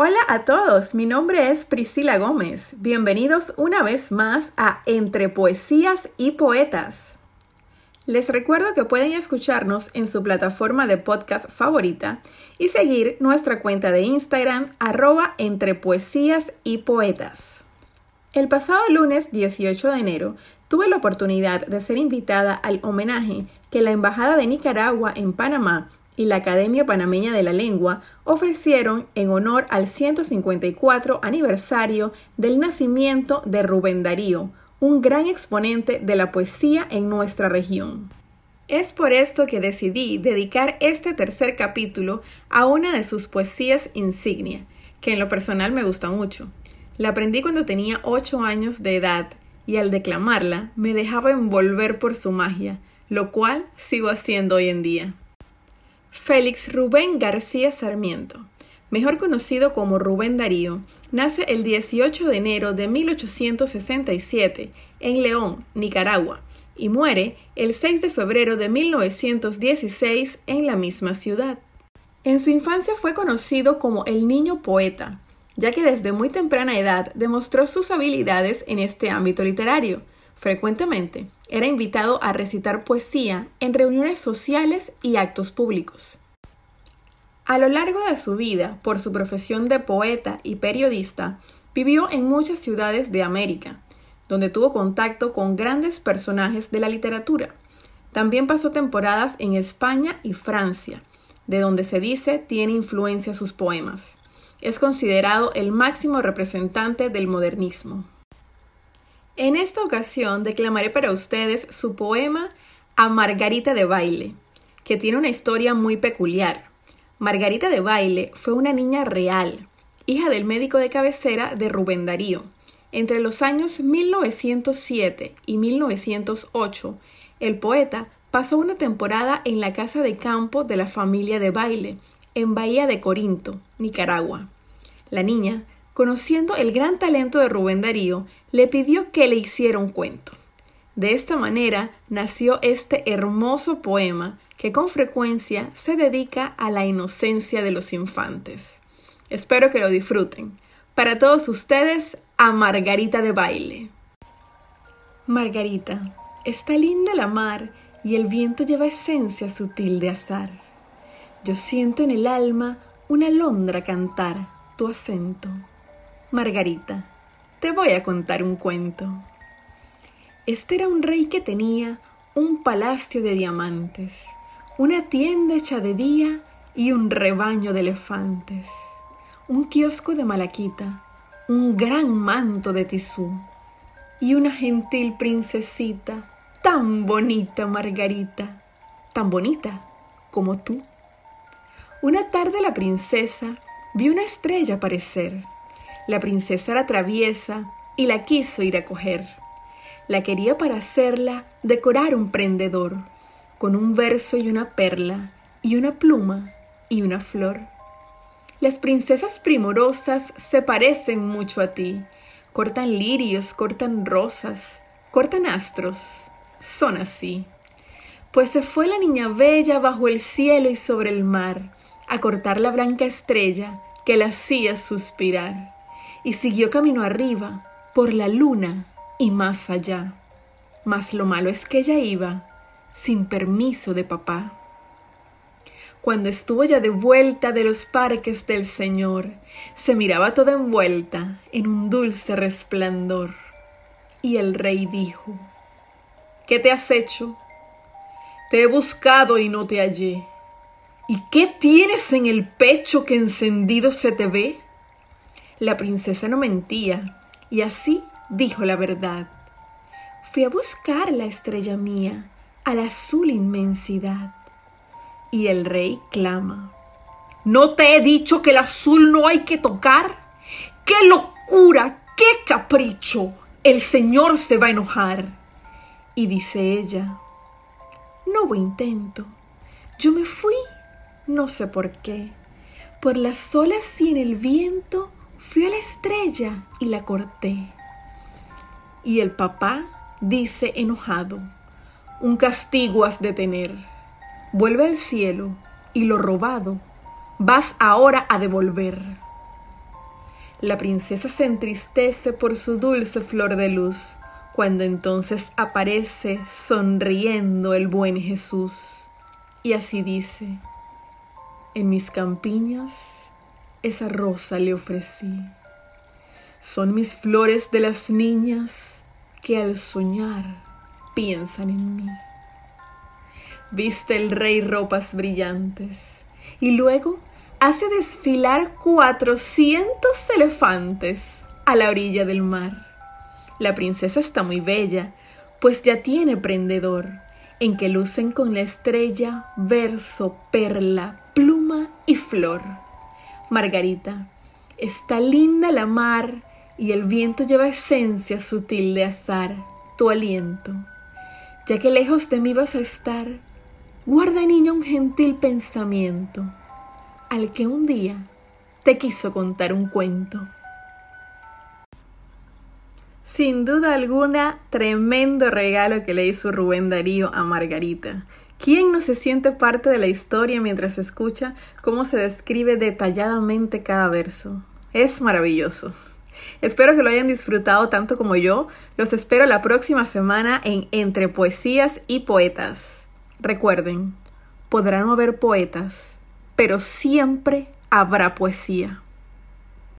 Hola a todos, mi nombre es Priscila Gómez. Bienvenidos una vez más a Entre Poesías y Poetas. Les recuerdo que pueden escucharnos en su plataforma de podcast favorita y seguir nuestra cuenta de Instagram arroba entre y poetas. El pasado lunes 18 de enero tuve la oportunidad de ser invitada al homenaje que la Embajada de Nicaragua en Panamá y la Academia Panameña de la Lengua ofrecieron en honor al 154 aniversario del nacimiento de Rubén Darío, un gran exponente de la poesía en nuestra región. Es por esto que decidí dedicar este tercer capítulo a una de sus poesías insignia, que en lo personal me gusta mucho. La aprendí cuando tenía 8 años de edad y al declamarla me dejaba envolver por su magia, lo cual sigo haciendo hoy en día. Félix Rubén García Sarmiento, mejor conocido como Rubén Darío, nace el 18 de enero de 1867 en León, Nicaragua, y muere el 6 de febrero de 1916 en la misma ciudad. En su infancia fue conocido como el niño poeta, ya que desde muy temprana edad demostró sus habilidades en este ámbito literario. Frecuentemente era invitado a recitar poesía en reuniones sociales y actos públicos. A lo largo de su vida, por su profesión de poeta y periodista, vivió en muchas ciudades de América, donde tuvo contacto con grandes personajes de la literatura. También pasó temporadas en España y Francia, de donde se dice tiene influencia sus poemas. Es considerado el máximo representante del modernismo. En esta ocasión declamaré para ustedes su poema A Margarita de Baile, que tiene una historia muy peculiar. Margarita de Baile fue una niña real, hija del médico de cabecera de Rubén Darío. Entre los años 1907 y 1908, el poeta pasó una temporada en la casa de campo de la familia de Baile, en Bahía de Corinto, Nicaragua. La niña conociendo el gran talento de Rubén Darío, le pidió que le hiciera un cuento. De esta manera nació este hermoso poema que con frecuencia se dedica a la inocencia de los infantes. Espero que lo disfruten. Para todos ustedes, a Margarita de baile. Margarita, está linda la mar y el viento lleva esencia sutil de azar. Yo siento en el alma una alondra cantar tu acento. Margarita, te voy a contar un cuento. Este era un rey que tenía un palacio de diamantes, una tienda hecha de día y un rebaño de elefantes, un kiosco de malaquita, un gran manto de tisú y una gentil princesita tan bonita, Margarita, tan bonita como tú. Una tarde la princesa vio una estrella aparecer la princesa era traviesa y la quiso ir a coger. La quería para hacerla decorar un prendedor, con un verso y una perla, y una pluma y una flor. Las princesas primorosas se parecen mucho a ti. Cortan lirios, cortan rosas, cortan astros. Son así. Pues se fue la niña bella bajo el cielo y sobre el mar, a cortar la blanca estrella que la hacía suspirar y siguió camino arriba, por la luna y más allá. Mas lo malo es que ella iba sin permiso de papá. Cuando estuvo ya de vuelta de los parques del Señor, se miraba toda envuelta en un dulce resplandor. Y el rey dijo, ¿qué te has hecho? Te he buscado y no te hallé. ¿Y qué tienes en el pecho que encendido se te ve? La princesa no mentía, y así dijo la verdad. Fui a buscar la estrella mía, a la azul inmensidad. Y el rey clama. ¿No te he dicho que el azul no hay que tocar? ¡Qué locura! ¡Qué capricho! El Señor se va a enojar. Y dice ella, no hubo intento. Yo me fui, no sé por qué, por las olas y en el viento Fui a la estrella y la corté. Y el papá dice enojado, un castigo has de tener. Vuelve al cielo y lo robado vas ahora a devolver. La princesa se entristece por su dulce flor de luz, cuando entonces aparece sonriendo el buen Jesús. Y así dice, en mis campiñas esa rosa le ofrecí. Son mis flores de las niñas que al soñar piensan en mí. Viste el rey ropas brillantes y luego hace desfilar cuatrocientos elefantes a la orilla del mar. La princesa está muy bella, pues ya tiene prendedor, en que lucen con la estrella verso, perla, pluma y flor. Margarita, está linda la mar y el viento lleva esencia sutil de azar, tu aliento. Ya que lejos de mí vas a estar, guarda niña un gentil pensamiento al que un día te quiso contar un cuento. Sin duda alguna, tremendo regalo que le hizo Rubén Darío a Margarita. ¿Quién no se siente parte de la historia mientras escucha cómo se describe detalladamente cada verso? Es maravilloso. Espero que lo hayan disfrutado tanto como yo. Los espero la próxima semana en Entre Poesías y Poetas. Recuerden, podrán no haber poetas, pero siempre habrá poesía.